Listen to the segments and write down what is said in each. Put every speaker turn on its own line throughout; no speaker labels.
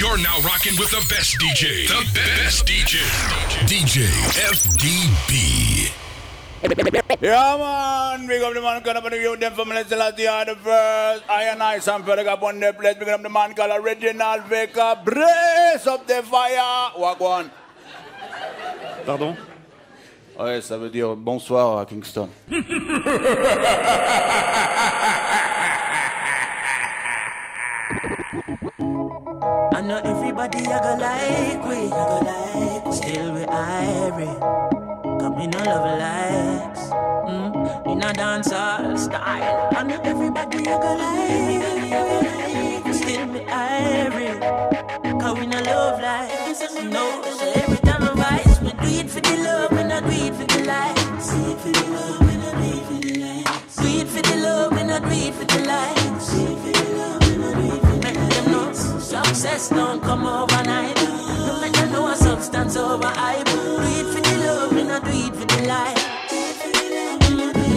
You're now rocking with the best DJ. The best DJ. DJ FDB.
Yeah, man. Big up the man, kind of the youth, them from Celestia are the first. I and I, some fella got one their place. Big up the man called Original Vega. Brace up the fire. Walk one.
Pardon
Ouais, ça veut dire bonsoir à Kingston.
Know everybody I go like we, I go like. Still we irie. Come in a love likes. Mm, in a dancehall style. I know everybody I go like we. Still we irie. Cause we no love likes. No, every time I rise, we do it for the love, we not do it for the likes. Do it for the love, we not do it for the likes. Do it for the love, we not do it for the likes. Success don't come overnight. No make them know a substance over hype. Do it for the love, we not do it for the light.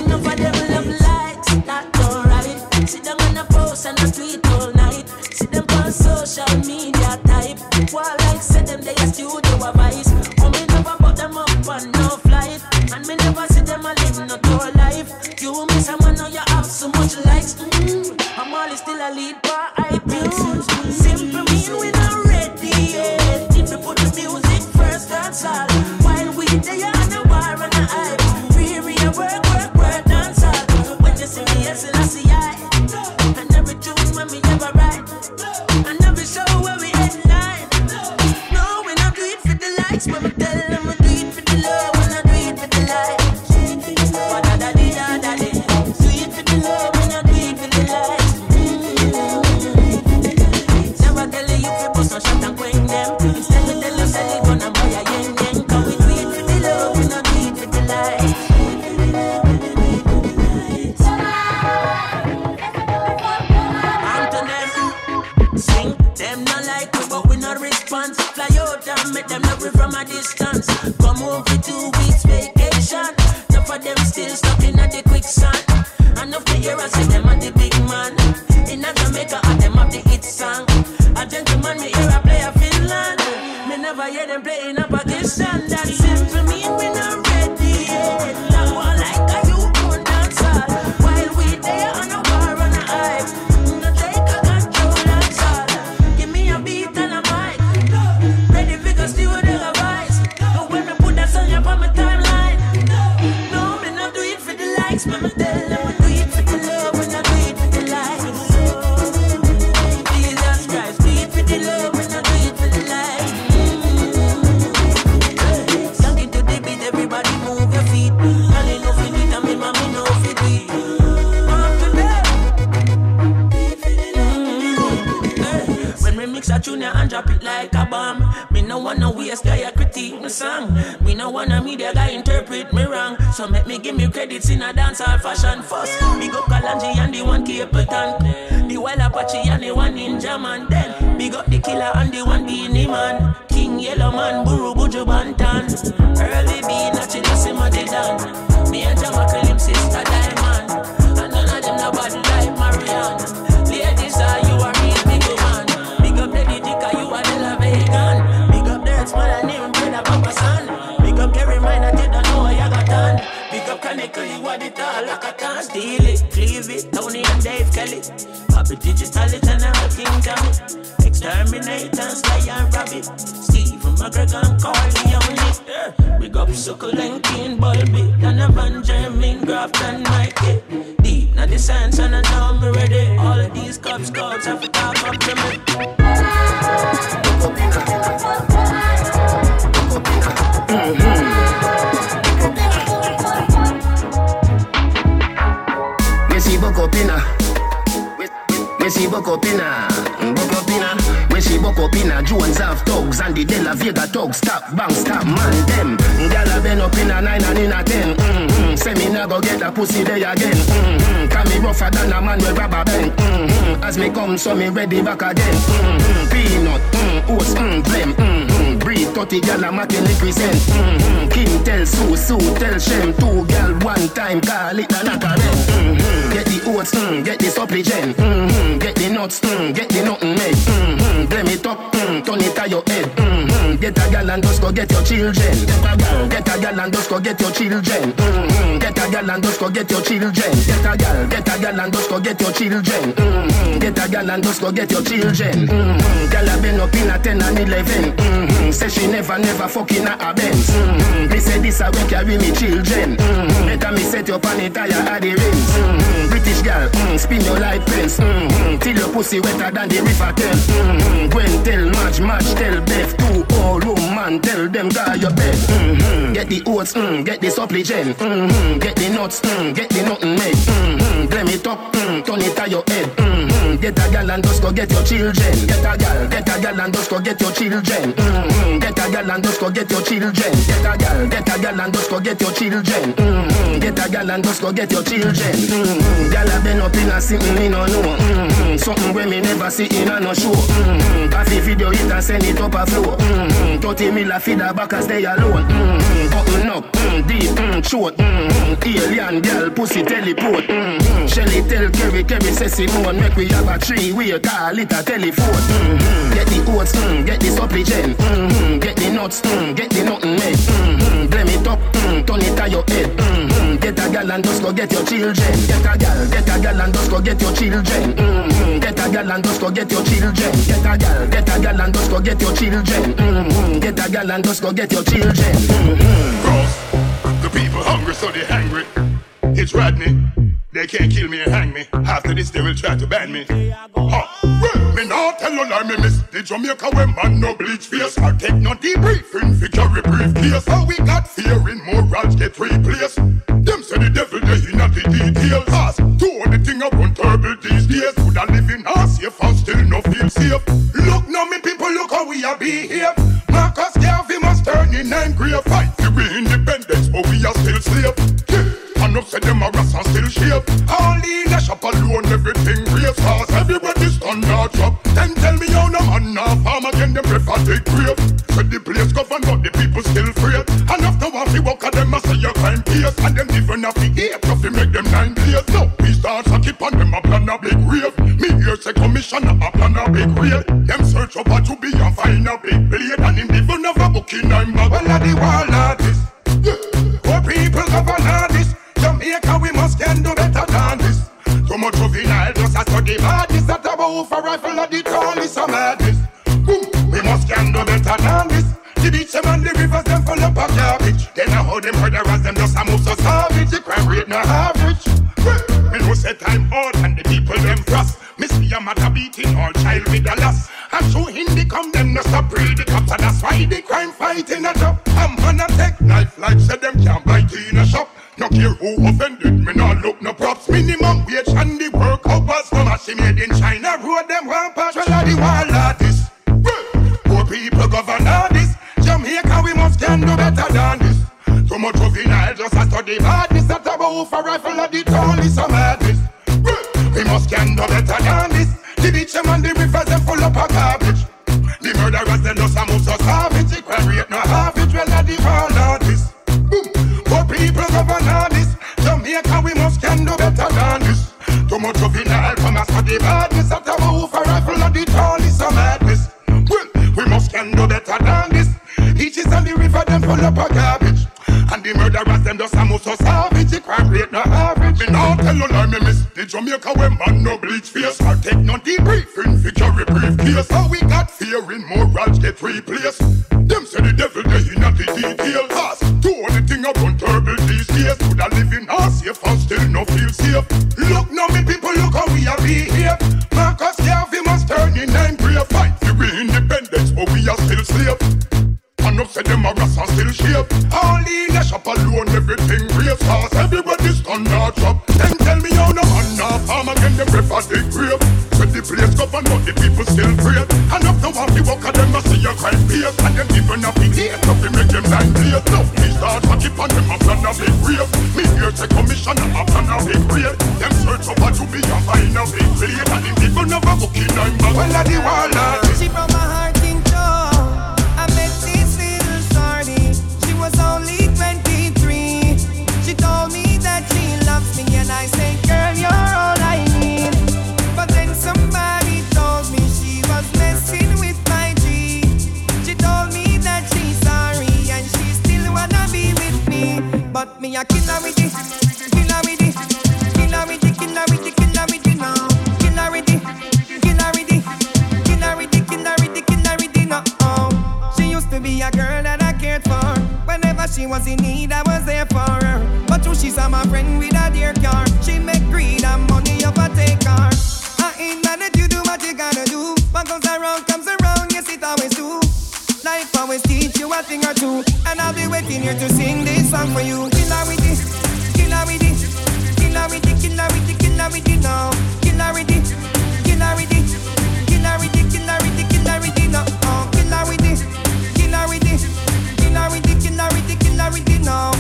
Enough of them love likes, that's alright. Sit down on a post and a tweet all night. See them on social media type. While like say them they a studio advice. Oh me never put them up on no flight. And me never see them a live no tour life. You miss a man now you have so much likes. Mm. I'm always still a lead by iTunes. While Yellowman, Buru Buju Banton. Early be B, naturally simmer down. Me and Jamaica, him sister Diamond. And none of them no bad like Marianne. Ladies, are you a real big man? Big up Lady Dicka, you a little vegan. Big up Dirts, man, and him brother Papa Son. Big up Gary Mine, I didn't know I got done. Big up Kaneko, you a the tall like a tan. Steal it, cleave it, Tony and Dave Kelly. Copy digital it and I'm a King Tommy. Exterminate and slay and rabbit. McGregor and Corleone. Yeah. Big up Bulby. And a Van Germain, Graft and Mikey. Deep, now the science and I know me ready. All of these Cub Scouts have to talk up to me.
Me see buck up inna. Me buck up up inna. Jones have thugs and the De Vega thugs. Stop, bang, stop, man, them. Gyal a been up inna nine and inna ten. Mm-hmm. Say me nah go get a pussy there again. Mm-hmm. Can me rougher than a man with rubber band. Mm-hmm. As me come, so me ready back again. Mm-hmm. Peanut, mm, oats, mm, blem. Mm-hmm. 30 gyal a making represent. Mm-hmm. King tell Sue, Sue tell Shem. Two gyal one time call it a knock mm-hmm. Get the oats, mm, get the supplement. Mm-hmm. Get the nuts, mm, get the nothing made. Mm-hmm. Blem it up, mm, your head. Mm-hmm. Get a gal and just go get your children. Get a gal, gal and just go get your children. Mm-hmm. Get a gal and just go get your children. Get a gal, get a gal and just go get your children. Mm-hmm. Get a gal and just go get your children. Mm-hmm. Gal a been up in a 10 and 11. Mm-hmm. Say she never, never fucking a Benz. Mm-hmm. Me say this a way carry me children. Mm-hmm. Better me set up on it tire at the. Mm-hmm. British girl, mm, spin your life prince. Mm-hmm. Till your pussy wetter than the river Thames. Mm-hmm. Gwen tell match, match tell Beth. Two old woman tell them guy your bed. Mm-hmm. Get the oats, mm, get the supplement. Mm-hmm. Get the nuts, mm, get the nothing made. Mm-hmm. Blame it up, mm, turn it to your head. Mm-hmm. Get a gal and just go get your children. Get a gal, get a gal and just go get your children. Mm-hmm. Get a gal and just go get your children. Get a gal, get a gal and just go get your children. Mm-hmm. Get a gal and just go get your children. Mm-hmm. Gal a been up in a sitting, me no know. Mm-hmm. Something where me never see in a no show. Mm-hmm. Coffee video it and send it up a flow. Mm-hmm. 30 mil a feed her back as they alone. Mm-hmm. Button up, mm, deep, mm, short. Mm-hmm. Alien girl, pussy teleport. Mm-hmm. Shelly tell Kerry, Kerry say Simone, make we have a tree, we a call it a telephone. Mm-hmm. Get the oats, mm, get the supplement. Mm-hmm. Get the nuts, mm, get the nothing made. Mm-hmm. Blame it up, mm, turn it to your head. Mm-hmm. Get a gal and just go get your children. Get a gal, get a gal and just go get your children. Mm-hmm. Get a gal and just go get your children. Get a gal, get a gal and just go get your children. Mm-hmm. Get a gal and just go get your children. Mm-hmm.
Cross. The people hungry, so they hungry. It's Rodney. They can't kill me and hang me. After this, they will try to ban me. Huh. Well, me not tell no lie, me miss the Jamaica when man no bleach face. I take no debriefing for carry briefcase. How we got fear in morals get replaced. Them say the devil they in the details. Pass to the thing up on turtle these days. Would I live in a safe and still no feel safe? Look now, me people, look how we are behave. Say commissioner a plan a big raid. Them search up a to Beaches and the river them full up of garbage. And the murderers them just a move so savage. The crime rate no average. Me now tell you lie, me miss the Jamaica when man no bleach face. I take no debriefing carry briefcase. How we got fear in morals get replaced. Them say the devil they in the detail. Pass all the thing up on turtle these days. Could I live in a safe and still no feel safe? Look now, me people, look how we are behave. Marcus say them a and still shape. Only in the shop alone, everything race fast. Everybody stand or drop. Then tell me how no man now farm again, them prefer the grave. When the place govern, but the people still afraid. And up the one, the walk of them, I see your crime face. And them even have the hate, nothing make them nine days. No, me start to keep on them, a plan a big grave. Me here say commissioner, a plan a big raid. Them search up a to be and find a big blade. And them people never booking I'm back. Well, at the wall,
me a with it, killer with it, killer with it, killer with it, with it now. With it, with it, with it, with it, with it now. She used to be a girl that I cared for. Whenever she was in need, I was there for her. But she saw my friend with a dear car, she make greed and money overtake her. I ain't mad that you do what you gotta do. What goes around, a thing or two, and I'll be waiting here to sing this song for you. Killer with it, killer with now. Killer with it, killer with now. Killer with it, killer with now.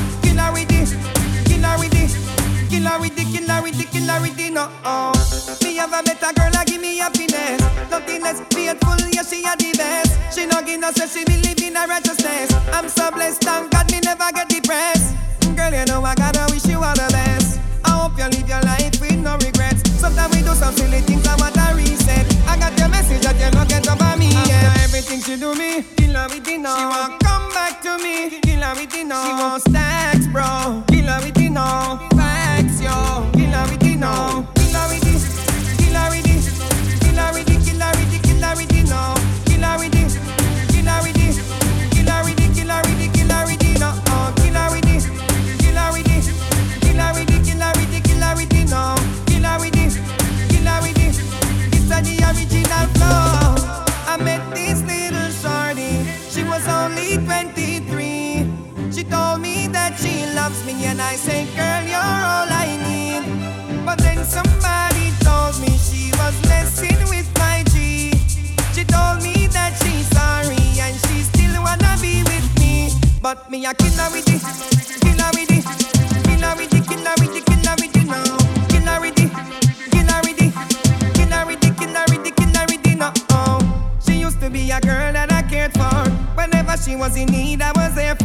Killer with it, killer with it, killer with it now. Oh, me have a better girl, I give me happiness. Nothing less faithful, yeah she a the best. She no give no say she believe in her righteousness. I'm so blessed, thank God me never get depressed. Girl, you know I gotta wish you all the best. I hope you live your life with no regrets. Sometimes we do some silly things, I want to reset. I got your message that you not get over me. Yeah. After everything she do me, kill her with it now. She want come back to me, kill her with it now. She want stacks, bro, I said, Girl, you're all I need. But then somebody told me she was messing with my G. She told me that she's sorry and she still wanna be with me. But me a kill her with it, with it, with it, with it, with it now. With it, with it, with it, with it, with it now. Oh, she used to be a girl that I cared for. Whenever she was in need, I was there for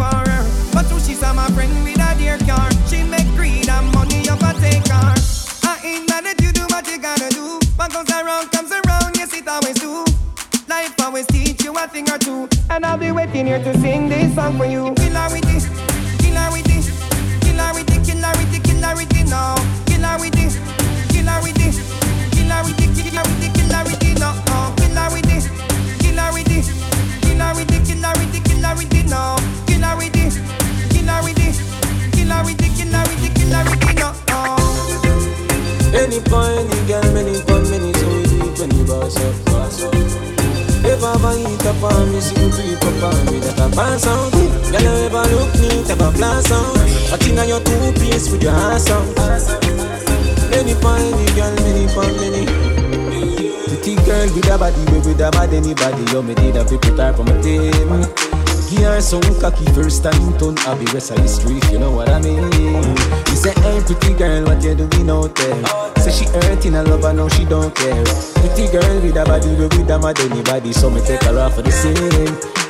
turn I'll be rest of history if you know what I mean? You say hey pretty girl what you doing out there? Say she hurting a lover now she don't care. Pretty girl with a body we with a mad anybody So me take her off for the scene.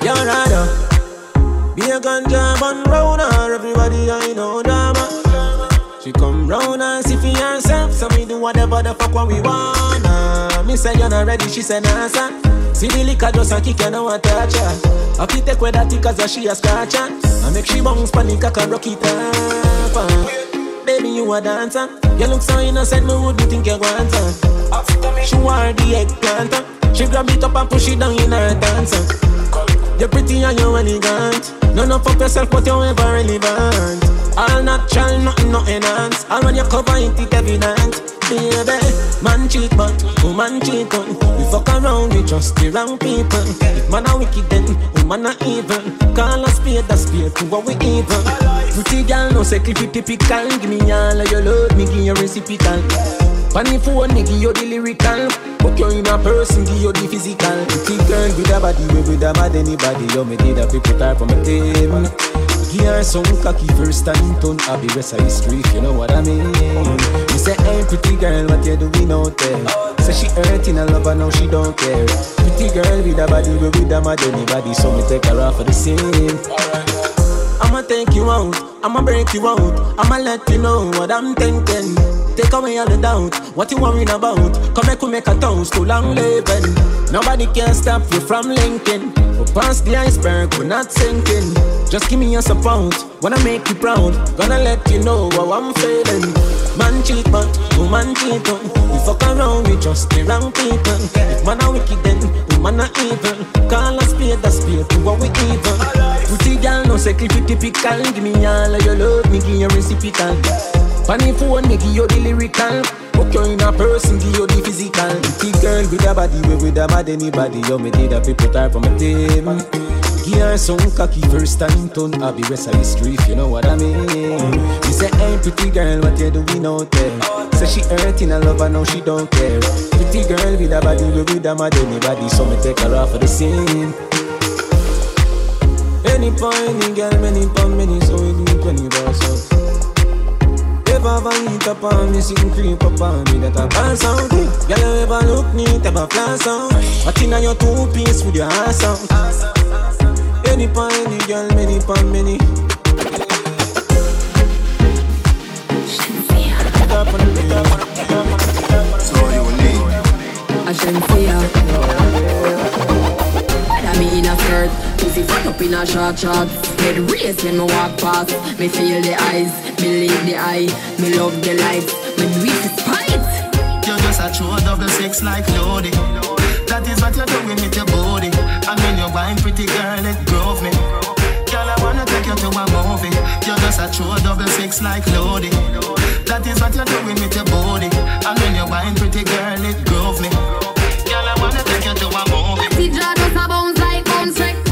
You're rather Be a ganja man round her Everybody I know drama. She come round and see for herself So we do whatever the fuck what we wanna. Me say you're not ready she say nah sir See the liquor just a kick and I want touch her Happy take with that cause she a scratch I make she bounce panic I can rock it. Baby you a dancer. You look so innocent me would you think you want her? She wear the eggplant. She grab it up and push it down in her dancer. You're pretty and you're elegant. No, no, up yourself but you're ever relevant. All natural, nothing, nothing else. All when you cover it, it evident Baby, man cheat but woman cheat on. We fuck around, we just the wrong people. If man a wicked then woman a evil. Call a spade a spade to what we evil? Pretty girl no say clip it typical. Give me all of your love, me give you reciprocal. Funny phone, me give you the lyrical. Fuck you in a person, give you the physical. Pretty girl with a body, we with a mad anybody. You me did a people type on my team Her some cocky first time turn I'll be rest of history if you know what I mean? You say hey pretty girl what you doing out there? Say she hurting a lover now she don't care. Pretty girl with a body we with a mad anybody So me take her off for the scene. I'ma take you out, I'ma break you out I'ma let you know what I'm thinking Take away all the doubt, what you worrying about Come make we make a toast to long living Nobody can stop you from linking But past the iceberg, we're not sinking. Just give me a support, wanna make you proud. Gonna let you know how I'm feeling. Man cheat, but woman cheat. On. We fuck around, we just the wrong people. If man are wicked, then woman are evil. Call a spade a spade, do what we evil. Pretty girl, no clip typical. Give me all of your love, me give you reciprocal. Funny phone, give you the lyrical. Put you in a person, give you the physical. Pretty girl with a body, way with a mad anybody. Yo, me did a people type for my team. Give her some cocky first time turn I be rest of history if you know what I mean She say hey pretty girl what you doing out there Say she hurting a love and now she don't care Pretty girl with a body we with a mad anybody So me take her off of the scene Any point, any girl, many pound, many so up on me, sitting creep up on me That a pass out Girl, you ever look neat, ever flash out What in your two-piece with your ass out Any pan, any girl, many pan, many
So unique.
I shouldn't fear. Me in a skirt, pussy fuck up in a short shorts. Head race when me walk past. Me feel the eyes, believe the eye. Me love the lights, me do it for spite.
You're just a true double six like Lodi. That is what you're doing with your body. I mean, you're wine pretty girl, it drove me. Girl, I wanna take you to a movie. You're just a true double six like Lodi. That is what you're doing with your body. I mean, you're wine pretty girl, it drove me. Girl, I wanna take you to a movie.
Just like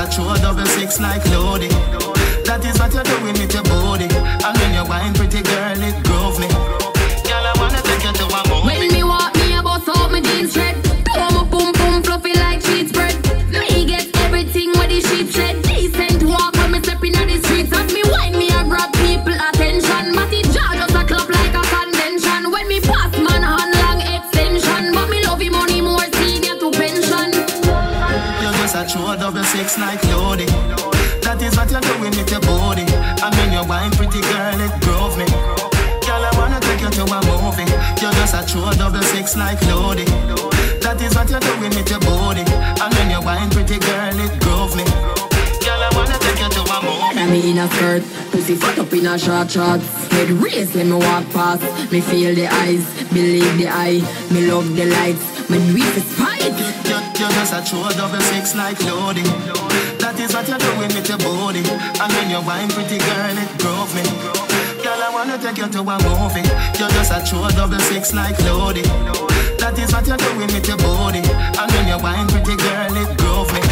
A
true double six like Lodi. That is what you're doing with your body. I mean, you're wine pretty girl, it six like Lodi. That is what you're doing with your body. I mean, you're wine pretty girl, it drove me. Girl, I wanna take you to a movie.
And me in a skirt, pussy fuck up in a short shorts. Head race when me walk past. Me feel the eyes, believe the eye. Me love the lights, me do it for spite.
You're, you're just a true double six like Lodi. That is what you're doing with your body. I mean, you're wine pretty girl, it drove me. Girl, I wanna take you to a movie. You're just a true double six like Lodi. That is what you're doing with your body. I mean, you're wine pretty girl, it drove me.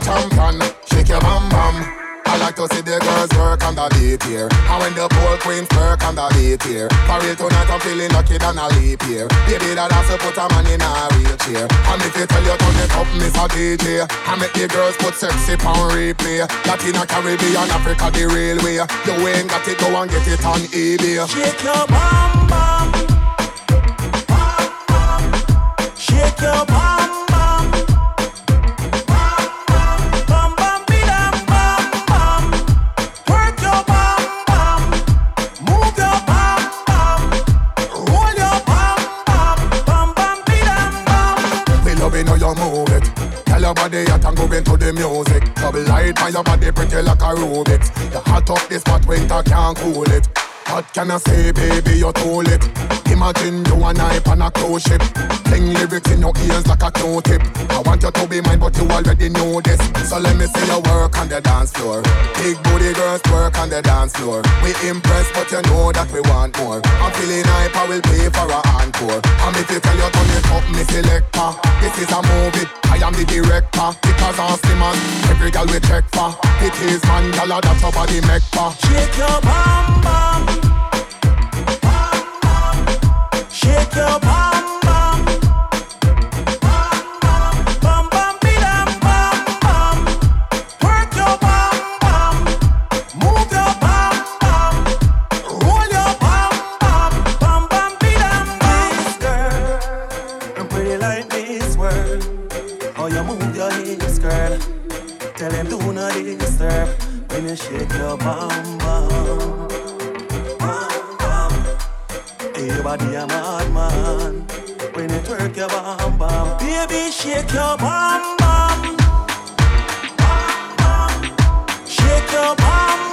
Champion. Shake your bam bam. I like to see the girls work on the beat here. And when the pole queens work on the beat here. For real tonight, I'm feeling lucky than a leap year. Baby, that has to put a man in a wheelchair. And if you tell you turn it up, Miss DJ. I make the girls put sexy on replay. Latina, Caribbean, Africa, the railway. You ain't got it, go and get it on eBay.
Shake your bam bam. Bam, bam. Shake your bam.
Go into the music. Double light on your body pretty like a Rubik's. You hot up this spot, winter can't cool it. What can I say, baby? You're too lit. Imagine you and I on a cruise ship. Sing lyrics in your ears like a Q-tip. I want you to be mine, but you already know this. So let me see your work on the dance floor. Big booty girls work on the dance floor. We impressed, but you know that we want more. I'm feeling hype, I will pay for a encore. I'm if you tell you turn it up, me selector. This is a movie, I am the director. Because I'm slim and every girl we check for. It is man, girl, that's your body make for.
Shake your bum bum. Tell them do not disturb. When you shake your bum bum. Your body a madman When you twerk your bum bum Baby, shake your bum bum. Bum, bum. Shake your bum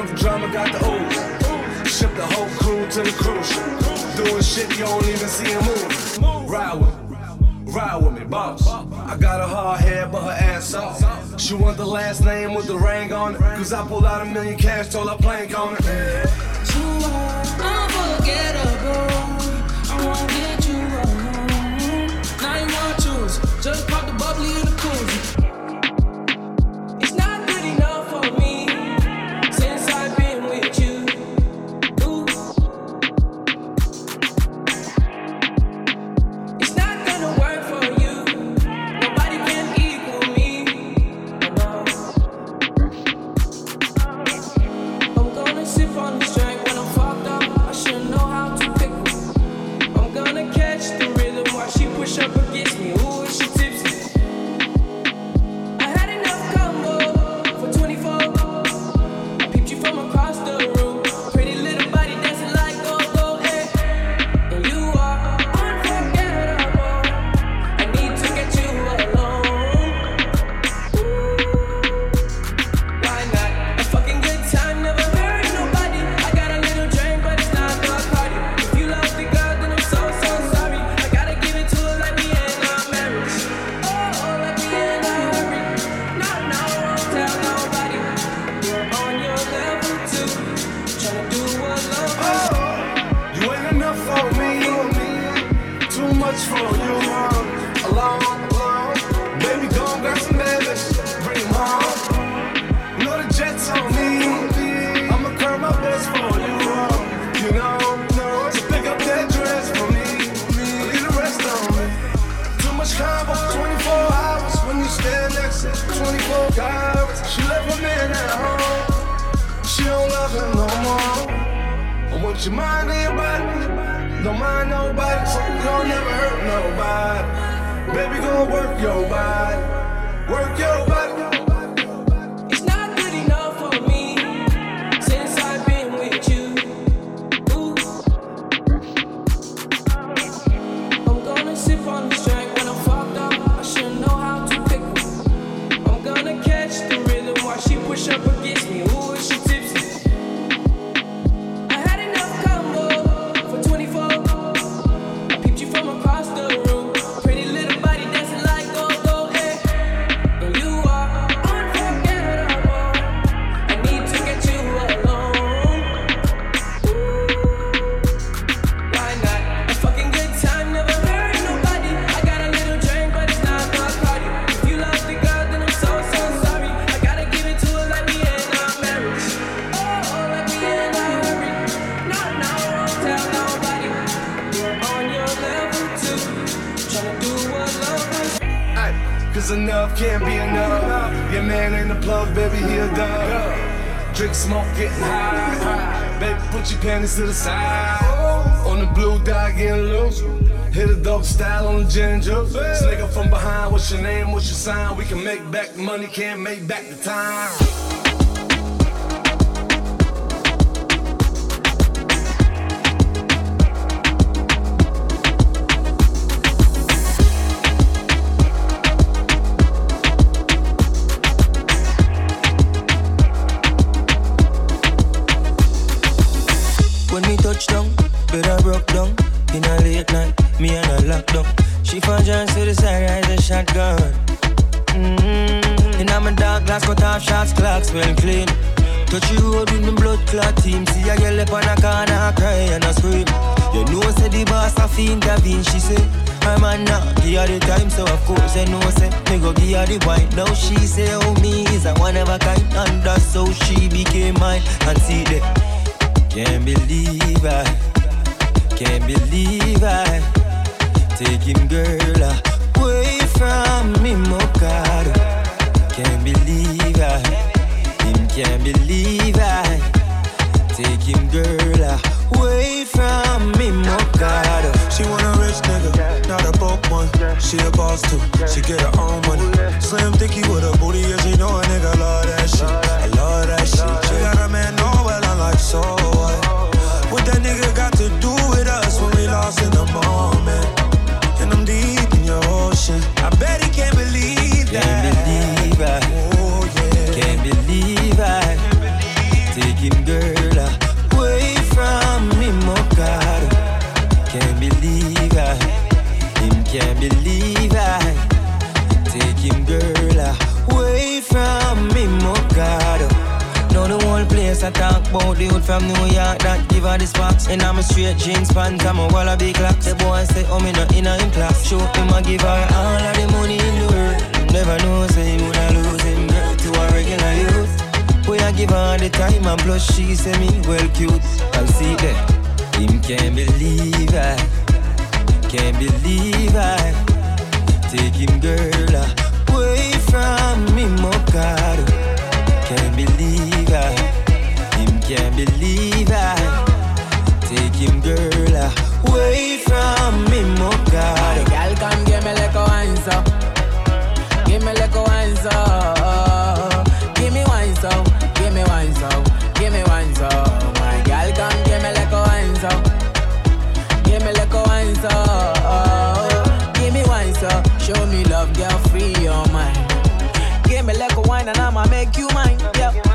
Want the drama, got the ooze. Ship the whole crew to the cruise. Doing shit you don't even see him move. Ride with me. Ride with me, boss. I got a hard head, but her ass off. She want the last name with the ring on it. Cause I pulled out a million cash, told her plank on it.
You are. I Your
mind and your body. Don't mind nobody, so you don't never hurt nobody. Baby, gon' work your body. Work your body.
York that give her the sparks. And I'm a straight jeans pants, I'm a walla big clocks. The boy say, oh me not in a him class. Show him I give her all of the money in the world. Never know say he woulda lose him girl to a regular youth. Boy I give her the time and plus she say me well cute. I'll see that. Him can't believe I, can't believe I take him girl away from me, Mokado. Can't believe I, can't believe I take him girl away from me, Mokado.
Girl, come give me like a wine so. Give me like a wine so. Give me wine so. Give me wine so. Give me wine so. My girl, come give me like a wine so. Give me like a wine so. Give me wine so. Show me love, girl, free your mind. Give me like a wine and I'ma make you mine. Yeah.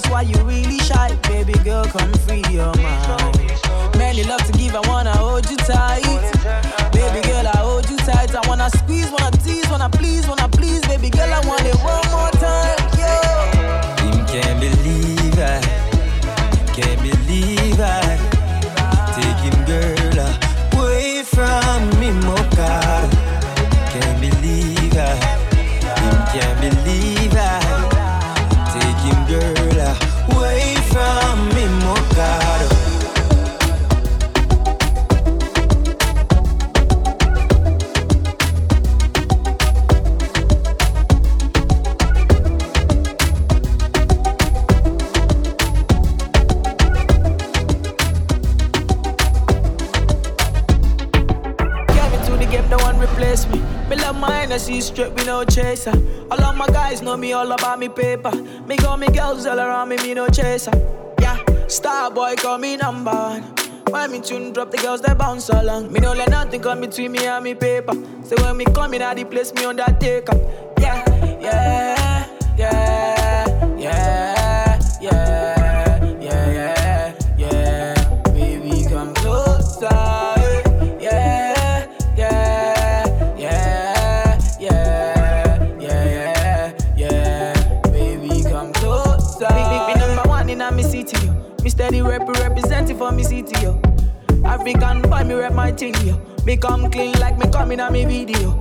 That's why you really shy. Baby girl, come free your mind. Many love to give, I wanna hold you tight. Baby girl, I hold you tight. I wanna squeeze, wanna Hennessy straight, we no chaser. All of my guys know me all about me paper. Me got me girls all around me, me no chaser. Yeah, star boy call me number one. When me tune drop, the girls they bounce along. Me no let nothing come between me and me paper. So when me come in, I the place me undertaker. Yeah, yeah, yeah, African boy, me rep my thing, yo. Me come clean like me come in a me video.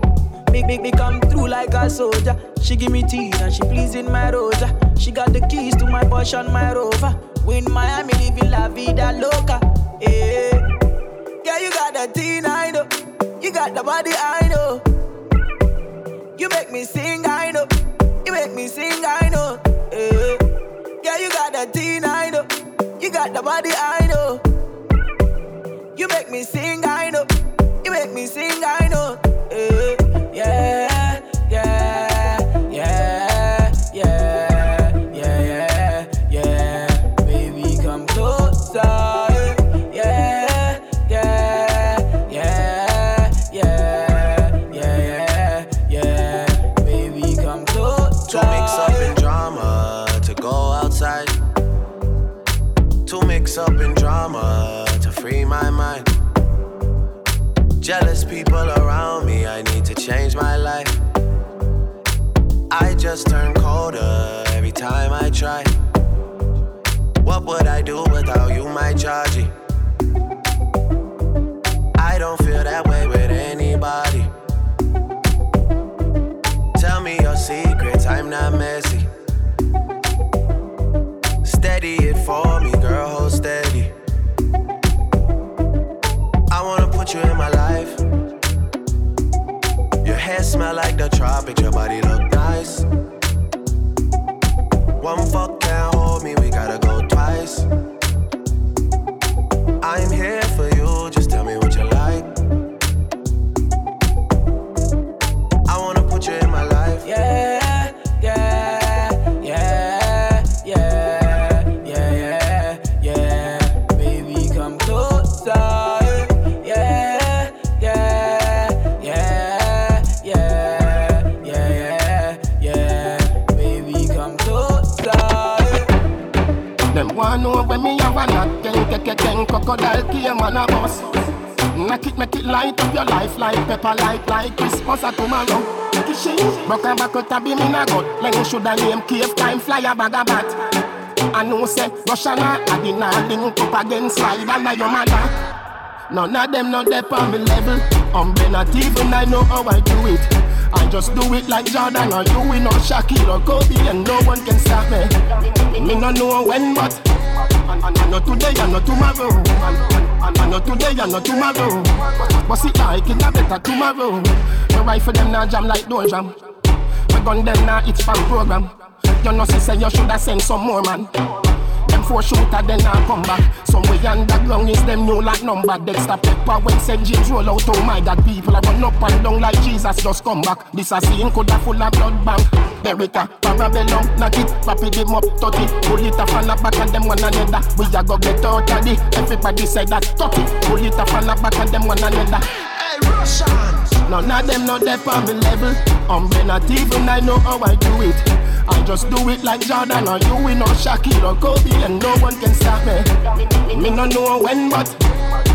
Make, make me come through like a soldier. She give me tea and she pleasing my rosa. She got the keys to my Porsche and my Rover. We in Miami living la vida loca. Yeah, yeah, you got the teen, I know. You got got the body, I know. You make me sing, I know. You make me sing, I know. Eh. Yeah, you got the teen, I know. You got the body, I know. You make me sing, I know. You make me sing, I know. Eh. Yeah, yeah, yeah, yeah, yeah, yeah, yeah. Baby, come closer. Yeah, yeah, yeah, yeah, yeah, yeah, yeah. Baby, come closer.
To mix up in drama, to go outside. To mix up in drama, to free my mind. Jealous people around me, I need to change my life. I just turn colder every time I try. What would I do without you, my Georgie? I don't feel that way with anybody. Tell me your secrets, I'm not messy. Steady it for me, tropics, your body look nice. One fuck can't hold me, we gotta go twice. I'm here
keke crocodile came on a bus. Knock it, make it light up your life like pepper light like Christmas or tomorrow. Kissing, broke a back out a beam in a gut. Len shoulda name cave time fly a bag a bat. I know say Russian a the nah link up against slide under your mother. None of them not there on me level. Um, I'm not even I know how I do it. I just do it like Jordan or you, we know Shaquille or Kobe, and no one can stop me. Me no know when, but not today and not tomorrow. And, not today and not tomorrow. But see, like it a better tomorrow. The rifle them now jam like door jam. My gun them now it's fan program. You know, say you shoulda send some more man. Them four shooter then I come back. Somewhere underground is them new like number. Dexter Pepper when St. James roll out. Oh my God, people are run up and down like Jesus just come back. This a scene coulda full of blood bank. Beretta, Parabellum, knock it, rapid him up, 30. Pull it off and a back and them one another. We a go get out of the. Everybody say that 30. Pull it off and a back and them one another. Hey, Russians! None of them not there on me level. I'm not even I know how I do it. I just do it like Jordan or you, we know Shaquille or Kobe, and no one can stop me. Me no know when, but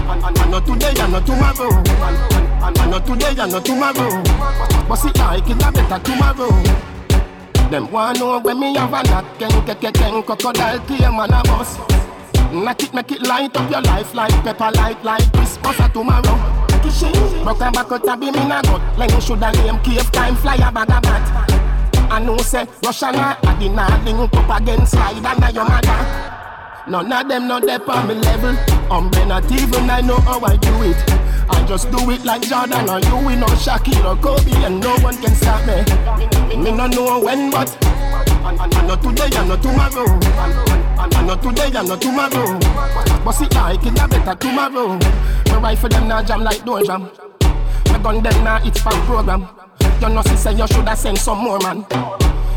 and not today and not tomorrow. And not today and not tomorrow. But see, like it a better tomorrow. Them want know when me have a knock, ken keke ken crocodile came on a bus. Knock it, make it light up your life like pepper light like Christmas or tomorrow. Broke a back out a beam in a gut. Len shoulda name cave time fly a bag a bat. I know say Russian a the nah link up against slide under your mother. None of them not there on me level. I'm not even I know how I do it. I just do it like Jordan or you, we know Shaquille or Kobe, and no one can stop me. Me no know when, but and, and, and not today and not tomorrow. And, and, and not today and not tomorrow. But see, like it a better tomorrow. My rifle them now jam like door jam. My gun them now it's fan program. You know, see, say you shoulda send some more man.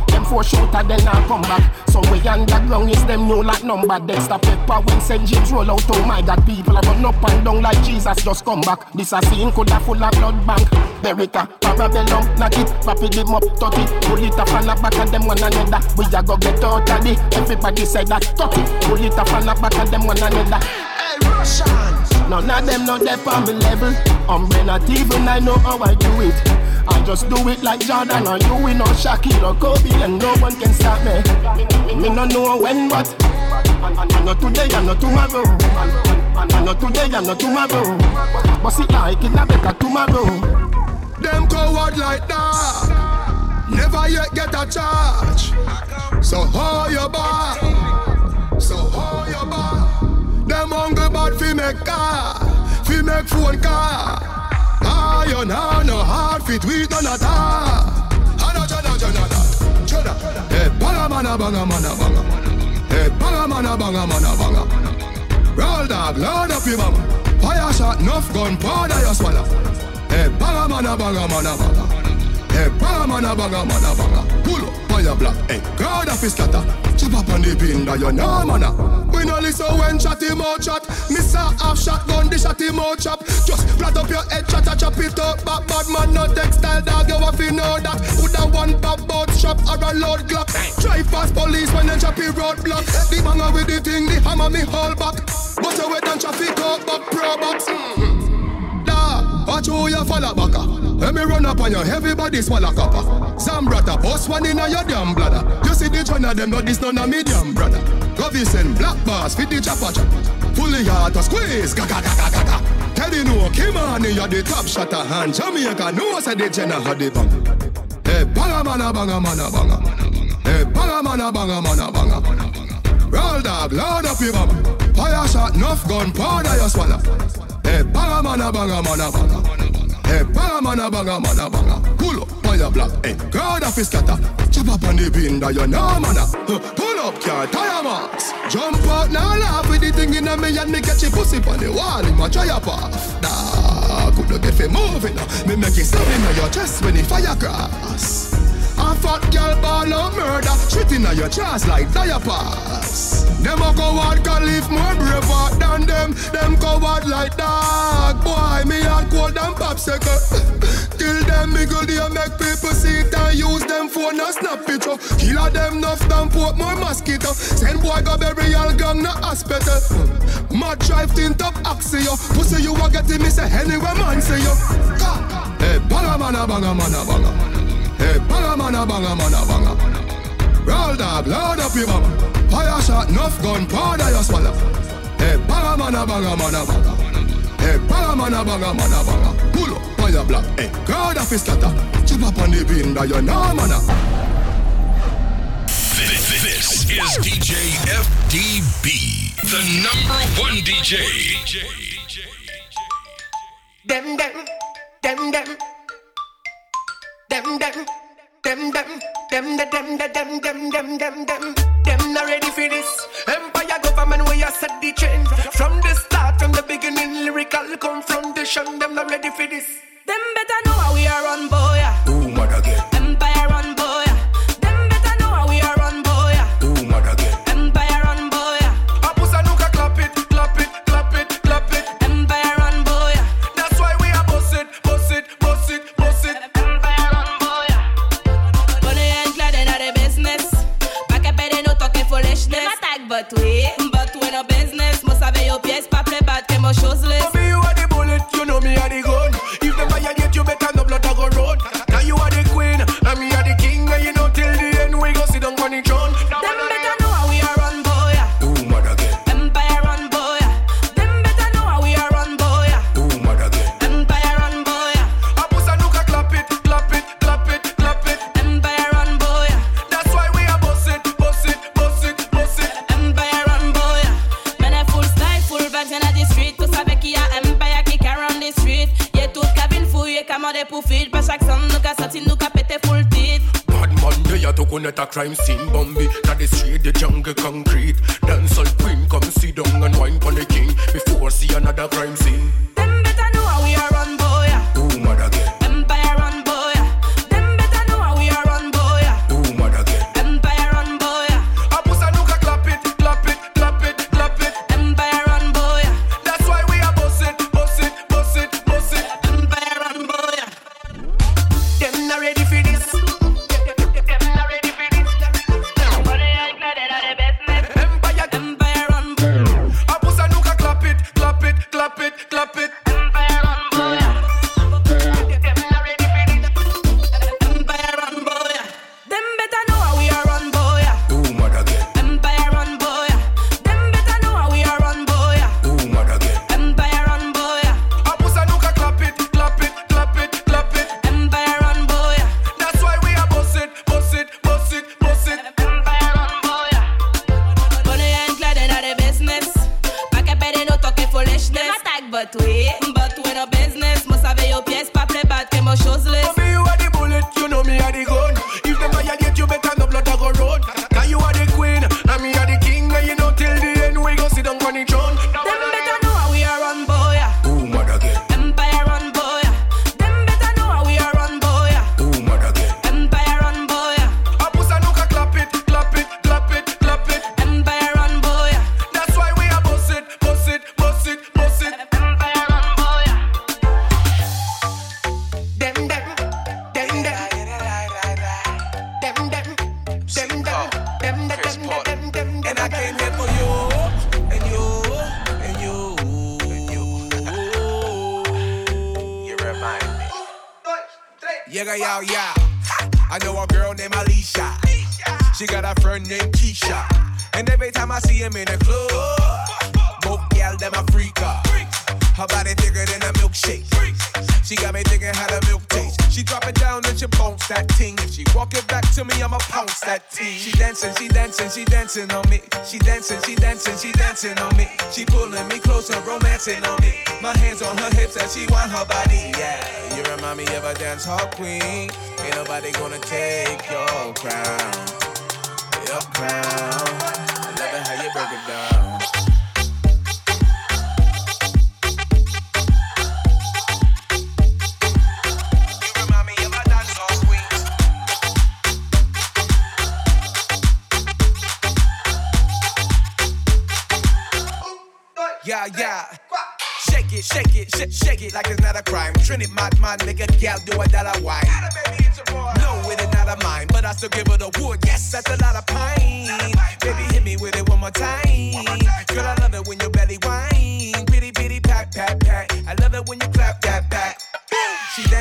Them four shooter then I come back. Somewhere underground is them new like number. Dexter Pepper when St. James roll out. Oh my God, people are run up and down like Jesus just come back. This a scene coulda full of blood bank. Beretta, uh, Parabellum, knock it, rapid him up, 30. Pull it off and back of them one another. We a go get out of the. Everybody say that 30. Pull it off and back of them one another. Hey, Russians! None of them not there on me level. I'm not even I know how I do it. I just do it like Jordan or you, we know Shaquille or Kobe, and no one can stop me. Me no know when, but and not today and not tomorrow. And not today and not tomorrow. But see, like it a better tomorrow.
Them coward like that. Never yet get a charge. So hold your back. So hold your back. Them hungry bad fi make car, fi make phone car. You know no hard fit with none at all. Ano jana jana da, jana. Hey, banga mana banga mana banga. Hey, banga mana banga mana banga. Roll dog, load up your mama. Fire shot, enough gun, powder you swallow. Hey, banga mana banga mana banga. Hey, banga mana banga mana banga. Pull up, fire black. Hey, God of his scatter. Chop up on the pin that you know, mana. We no listen when chat him out chat. Miss a half shot gun, the shot him chop. Just flat up your head, chat, chop it up. Back bad man, no textile dog, you have to know that. Put a one pop boat shop or a load glock. Drive past police when they chop it roadblock. The banger with the thing, the hammer me hold back. But you wait and traffic out back pro box. Da, watch who you follow backa. Let me run up on you, everybody swallow copper. Zambrata, boss one in your damn bladder. You see the of them, no this none of me damn brother. Govison, black bars, fit the chopper chop. Fully hard to squeeze, gaga gaga gaga. Teddy no, Kim on you're the top shotter hand. Jamaica knows that the jenna had the bang. Hey, banga mana banga mana banga. Hey, banga mana banga mana banga. Roll dog, load up your mama. Fire shot, enough gun, powder you swallow. Hey, banga mana banga mana banga. Eh, hey, banga mana banga mana banga. Pull up, fire black. Hey, eh, God of his scatter. Chop up on the bin that you know mana. Huh, Pull up, car tire marks. Jump out now, laugh with the thing in a me and me catch a pussy on the wall. In my try up off. Nah, could not get fi moving. Me make it stab in your chest when the fire cross. A fat girl ball of murder. Shit inna your chest like diapers. Them a coward can live more braver than them. Them coward like dog. Boy, me hard cold than popsicle. Kill them, me go there make people see it And use them phone and snap picture Kill a them enough than put more mosquito. Send boy go bury all gang na hospital. Hmm. Mad drive tin top axio Pussy you a get me say anywhere man say you. Hey, banga mana banga mana banga Hey, banga mana banga mana banga. Roll dog, load up your mama. Fire shot, enough gun, powder you swallow. Hey, banga mana banga mana banga. Hey, banga mana banga mana banga. Pull up, fire black. Hey, God of his scatter. Chop up on the bin that you know mana.
This, this is DJ FDB, the number one DJ.
Them, them, them, them. Them, them, them, them, them, them, them, them, them, them, them, them, them. Them not ready for this. Empire government, we are set the trend. From the start, from the beginning, lyrical confrontation.
My hands on her hips as she want her body. Yeah, you remind me of a dance hall queen. Ain't nobody gonna take your crown, your crown. I love it how you break it down. Shake it, shake it, shake, it like it's not a crime. Trinity, my, my nigga, gal, do a dollar wine. No, it is not a mine, but I still give it a wood. Yes, that's a lot of pine.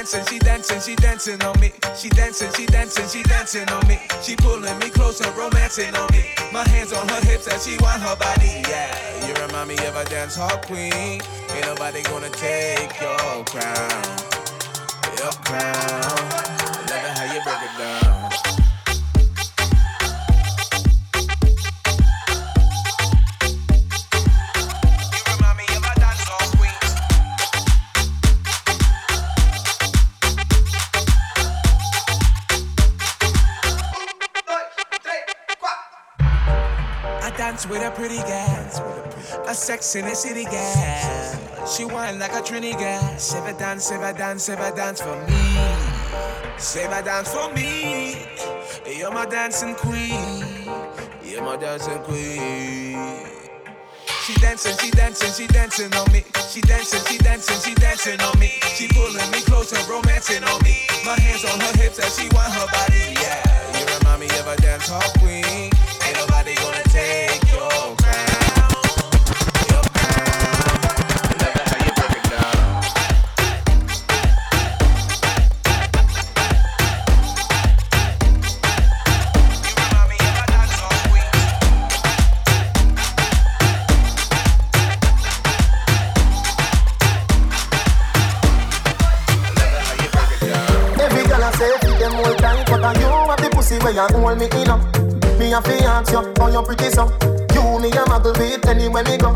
Dancing, she dancing, she dancing on me. She dancing, she dancing, she dancing on me. She pulling me closer, romancing on me. My hands on her hips as she want her body. Yeah, you remind me of a dance hall queen. Ain't nobody gonna take your crown, your crown. Sex in the city gal. She whine like a Trini gal. Save a dance, save a dance, save a dance for me. Save a dance for me. You're my dancing queen. You're my dancing queen. She dancing, she dancing, she dancing on me. She dancing, she dancing, she dancing on me. She pulling me closer, romancing on me. My hands on her hips as she want her body. Yeah, you remind me of a dance hall queen. Ain't nobody gonna take you
hold me in up. Me a fi you, how you pretty so? You me a muggle with anywhere me go.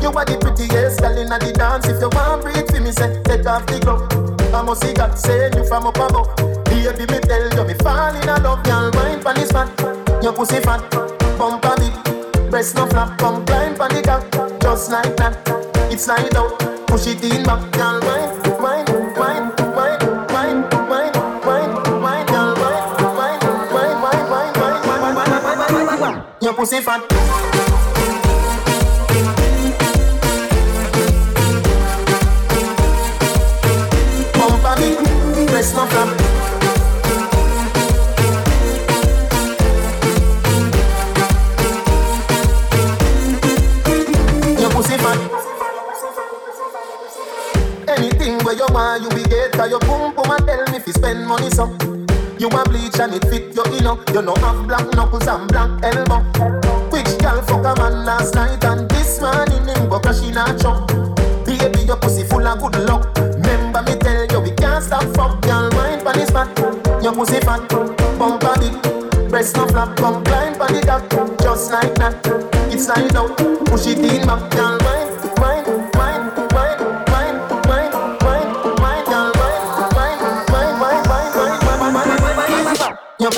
You are the prettiest girl inna the dance. If you want breathe for me, say take off the glove. I must see God send you from up above. Baby, me tell you me fall in love, girl. Wine pon this fat, your pussy fat, bump a bit, breast no flap, come climb pon the cock, just like that. It's slide out, push it in back, girl. Wine, pussy fat. Bump a bit, breast no flap. Your pussy fat. Anything where you want, you be get. Cause your boom boom and tell me if you spend money so. You a bleach and it fit your inner. You know have black knuckles and black elbow. Which girl fuck a man last night and this morning him go crash in a truck. Baby, your pussy full of good luck. Remember me tell you we can't stop fuck. Girl, mind pon this fat. Your pussy fat, bump a bit. Breast no flap, come climb pon the cock. Just like that, it's slide out. Push it in back, girl, mind,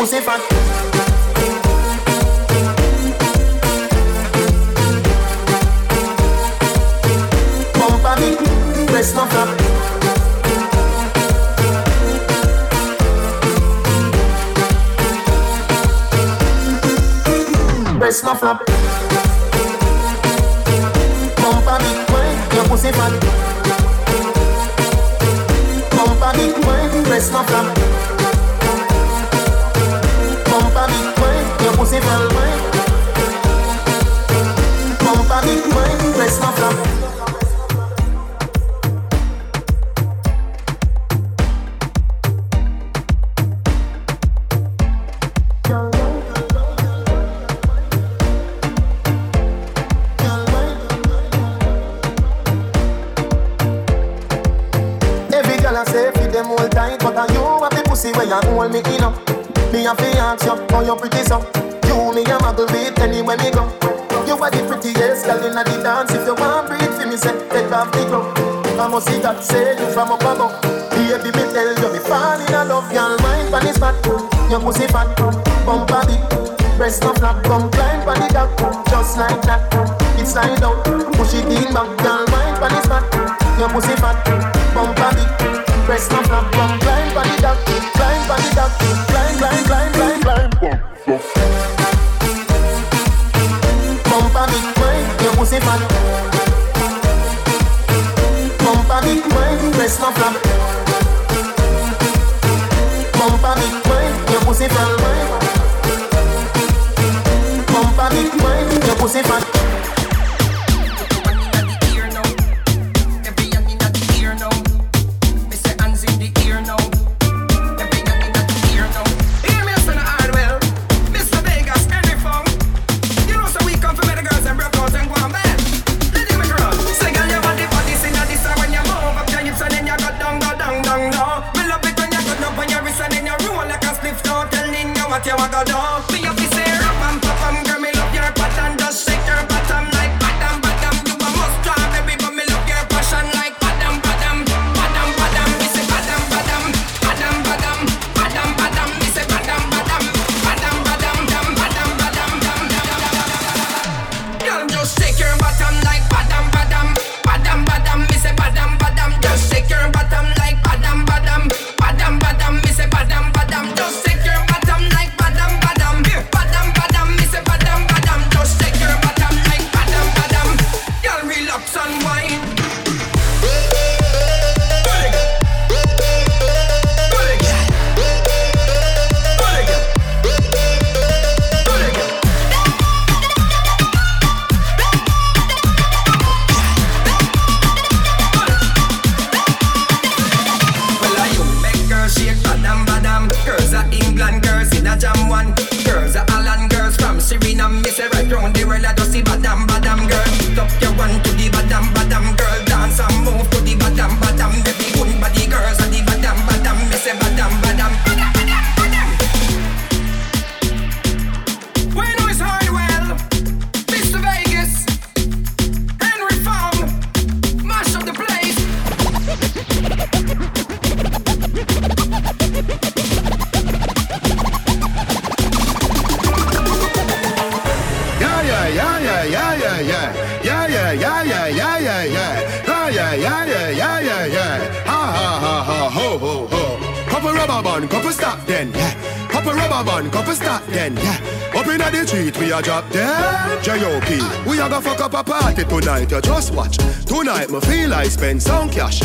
pussy fat. Pump a press no flap. Press no flap. Pump a bit, when your pussy fat. Pump a bit, when press no flap. festival them tight, but you pussy you hold me in up. Me a fi ask you how you pretty so. See God say? You from up above. Baby, me tell you me fall in love. Girl, mind pon this fat, your pussy fat, bumper big, breast no flap, come climb pon the dock, just like that. It's slide out, push it in back, girl, mind pon this fat, your pussy fat, bumper big, breast no flap, come
jam one. Girls are Holland, girls from. Me say right round the world, I just see badam badam. Girl, put up your one
then, yeah. Up inna the street, we a drop dead. J.O.P. We a go fuck up a party tonight, you just watch. Tonight, me feel I spend some cash.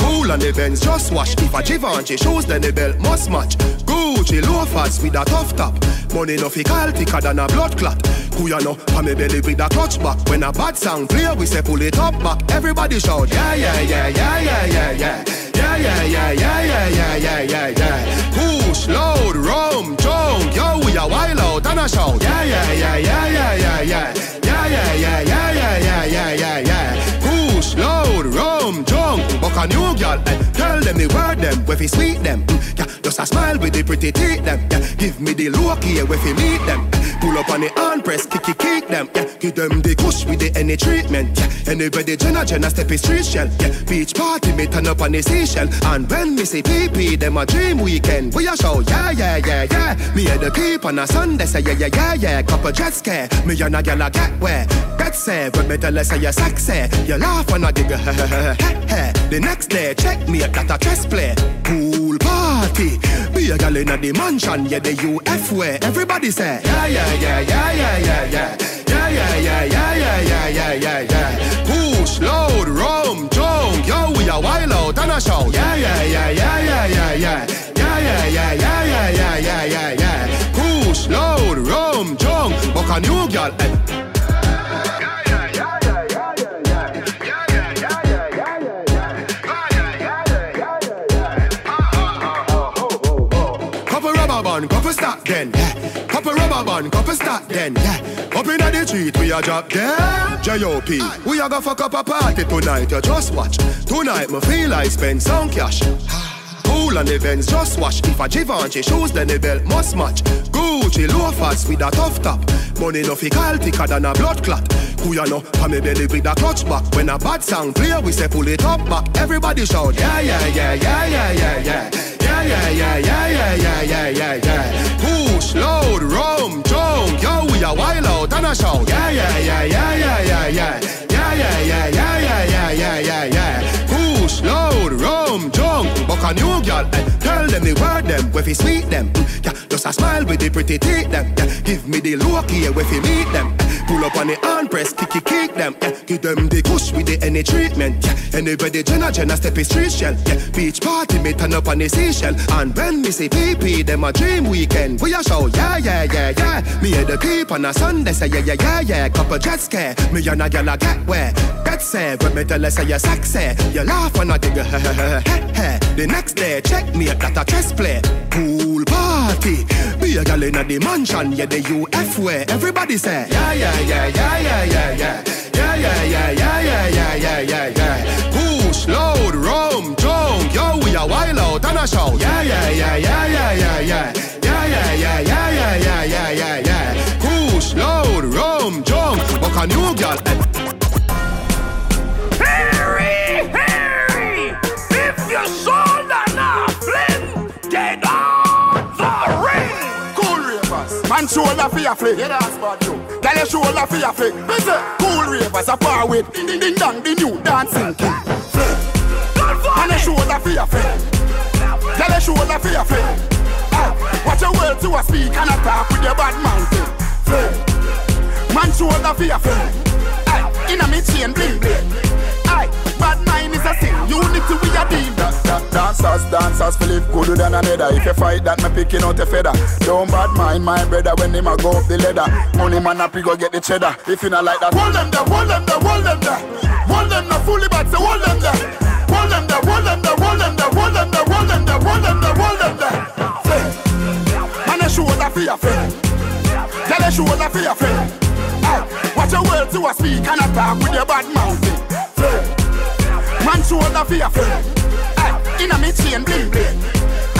Cool on the Benz, just wash. If a Givenchy shoes, then the belt must match. Gucci loafers with a tough top. Money no fi call thicker than a blood clot. Kuya no, pa me belly with a clutch back. When a bad sound clear, we say pull it up back. Everybody shout, yeah, yeah, yeah, yeah, yeah, yeah, yeah. Yeah, yeah, yeah, yeah, yeah, yeah, yeah, yeah, yeah. Push, load, rum, jump, yo, we a wild out and a shout. Yeah, yeah, yeah, yeah, yeah, yeah, yeah. Yeah, yeah, yeah, yeah, yeah, yeah, yeah, yeah, yeah. Push, load, rum, jump, buck a new girl, eh. Tell them the word them, where fi sweet them. Mm, yeah, just a smile with the pretty teeth them. Yeah, give me the look here where fi meet them. Pull up on the hand press, kick kick kick them. Yeah, give them the kush with the any treatment. Yeah, anybody jenna jenna step is street shell. Yeah, beach party me turn up on the station. And when me say PP, them a dream weekend. We a show, yeah yeah yeah yeah. Me at the keep on a Sunday say yeah yeah yeah yeah. Couple jet scare, me and a gyal a get where. Get say when me tell her say you sexy. You laugh and a giggle, The next day check me at that a chess play. Pool be a gyal inna the mansion, yeah the UF where everybody say yeah yeah yeah yeah yeah yeah yeah. Yeah, yeah, yeah, yeah, yeah, yeah, yeah, yeah, yeah. Push, load, rum, junk, yo, we are wild out and a show. Yeah, yeah, yeah, yeah, yeah, yeah, yeah. Yeah, yeah, yeah, yeah, yeah, yeah, yeah, yeah, yeah. Push, load, rum, junk, book a new girl. eh. Then. Yeah. Couple rubber band, couple start then. Yeah. Up inna the street, we a drop there. J.O.P. We a go fuck up a party tonight. You just watch. Tonight, me feel I spend some cash. Cool on events, just watch. If a Givenchy shoes, then the belt must match. Gucci loafers with a tough top. Money no fi call thicker than a blood clot. Who ya know? Pa me belly with a clutch back. When a bad sound clear, we say pull it up back. Everybody shout, yeah, yeah, yeah, yeah, yeah, yeah. Yeah, yeah, yeah, yeah, yeah, yeah, yeah, yeah, yeah. Push, load, rum, junk. Yo, we a wild out and a shout. Yeah, yeah, yeah, yeah, yeah, yeah, yeah. Yeah, yeah, yeah, yeah, yeah, yeah, yeah, yeah, yeah. Push, load, rum, junk. Buck a new girl, eh. Tell them the word them, where fi sweet them. Mm, yeah, just a smile with the pretty teeth them. Yeah, give me the look here, where fi meet them. Eh, pull up on the hand press, kick kick kick them. Yeah, give them the kush with the any treatment. Yeah, anybody jenna jenna step is street shell. Yeah, beach party me turn up on the seashell. And when me say PP, them a dream weekend. We a show, yeah yeah yeah yeah. Me at the keep on a Sunday, say yeah yeah yeah yeah. Couple jet scare, me and a gyal a get where. Get say when me tell her say you sexy, you laugh and a giggle. The next day check me at that a chess play. Pool party, be a gyal inna the mansion, yeah the UF where everybody say yeah yeah yeah yeah yeah yeah yeah. Yeah, yeah, yeah, yeah, yeah, yeah, yeah, yeah, yeah. Push, load, rum, junk. Yo, we a wild out and a show. Yeah, yeah, yeah, yeah, yeah, yeah, yeah. Yeah, yeah, yeah, yeah, yeah, yeah, yeah, yeah, yeah. Push, load, rum, junk. Book a new eh.
Man shoulder for your flick. Yeah, that's bad you. Girl, your shoulder for your flick. Busy. Cool ravers, a far with. Ding ding ding dong, the new dancing king. Flick. Man, your shoulder for your flick. Girl, your shoulder for your flick. Ah, watch your words to a speak and attack with your bad mountain. Flick. Man, shoulder for your flick. Inna me chain bling bling. Mind is a sin. Unity we a deal. Da, da, dancers, dancers, Philip gooder than another. If you fight that, me picking out a feather. Don't bad mind my brother when him a go up the ladder. Money man up, he go get the cheddar. If you not like that, hold them there, hold them there, hold them there. Hold them there, fully back, so hold them there. Hold them there, hold them there, hold them there, hold them there, hold them there, hold them there, hold them there. Flip. Man, a shoulder for your friend. Tell a shoulder for your friend. Aye, watch your words to a speak and attack with your bad mouth. Flip. Man, shoulder for your friend. Aye, inna me chain bling bling.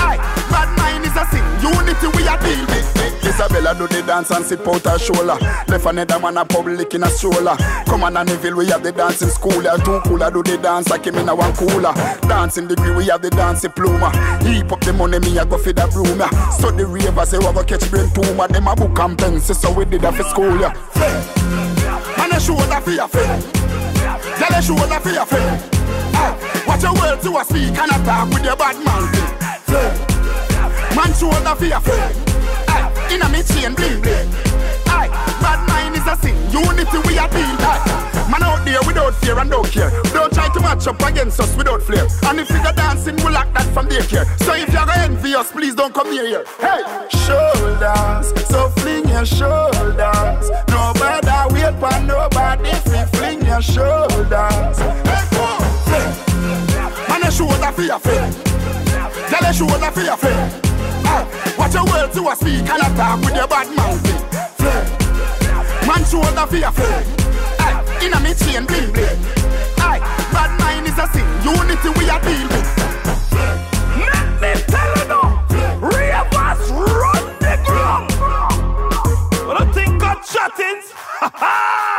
Aye, bad mind is a sin. Unity we a deal with. Isabella do the dance and sit out her shoulder. Left another man a public in a stroller. Come on, Anneville, we have the dancing school. Yeah, two cooler do the dance like him in a one cooler. Dancing degree, we have the dancing pluma. Heap up the money, me a go for the room. Yeah. So the ravers, say we go catch brain tumor. Them a book and pencil, so we did that for school. Yeah. Man, a shoulder for your friend. Tell a shoulder for your friend. Watch your words to a speak and attack with your bad mouth. Man, shoulder for your friend. Aye, inna me chain bling bling. Aye, bad mind is a sin. Unity we a deal. Aye, man out there without fear and don't care. Don't try to match up against us without flair. And if you go dancing, we lock that from daycare. So if you're gonna envy us, please don't come near here. Hey, shoulders, so fling your shoulders. Nobody wait for nobody, fling your shoulders. Hey. Tell show that fear fair. Tell show that fear fair. Ah, watch your words you a speak and attack with your bad mouth. Man shoulder for your feet. Ah, inna me chain bling bling. Bad mind is a sin. Unity we are deal with.
Me
tell you now. Ravers run the ground. I think God shot it. Ha ha.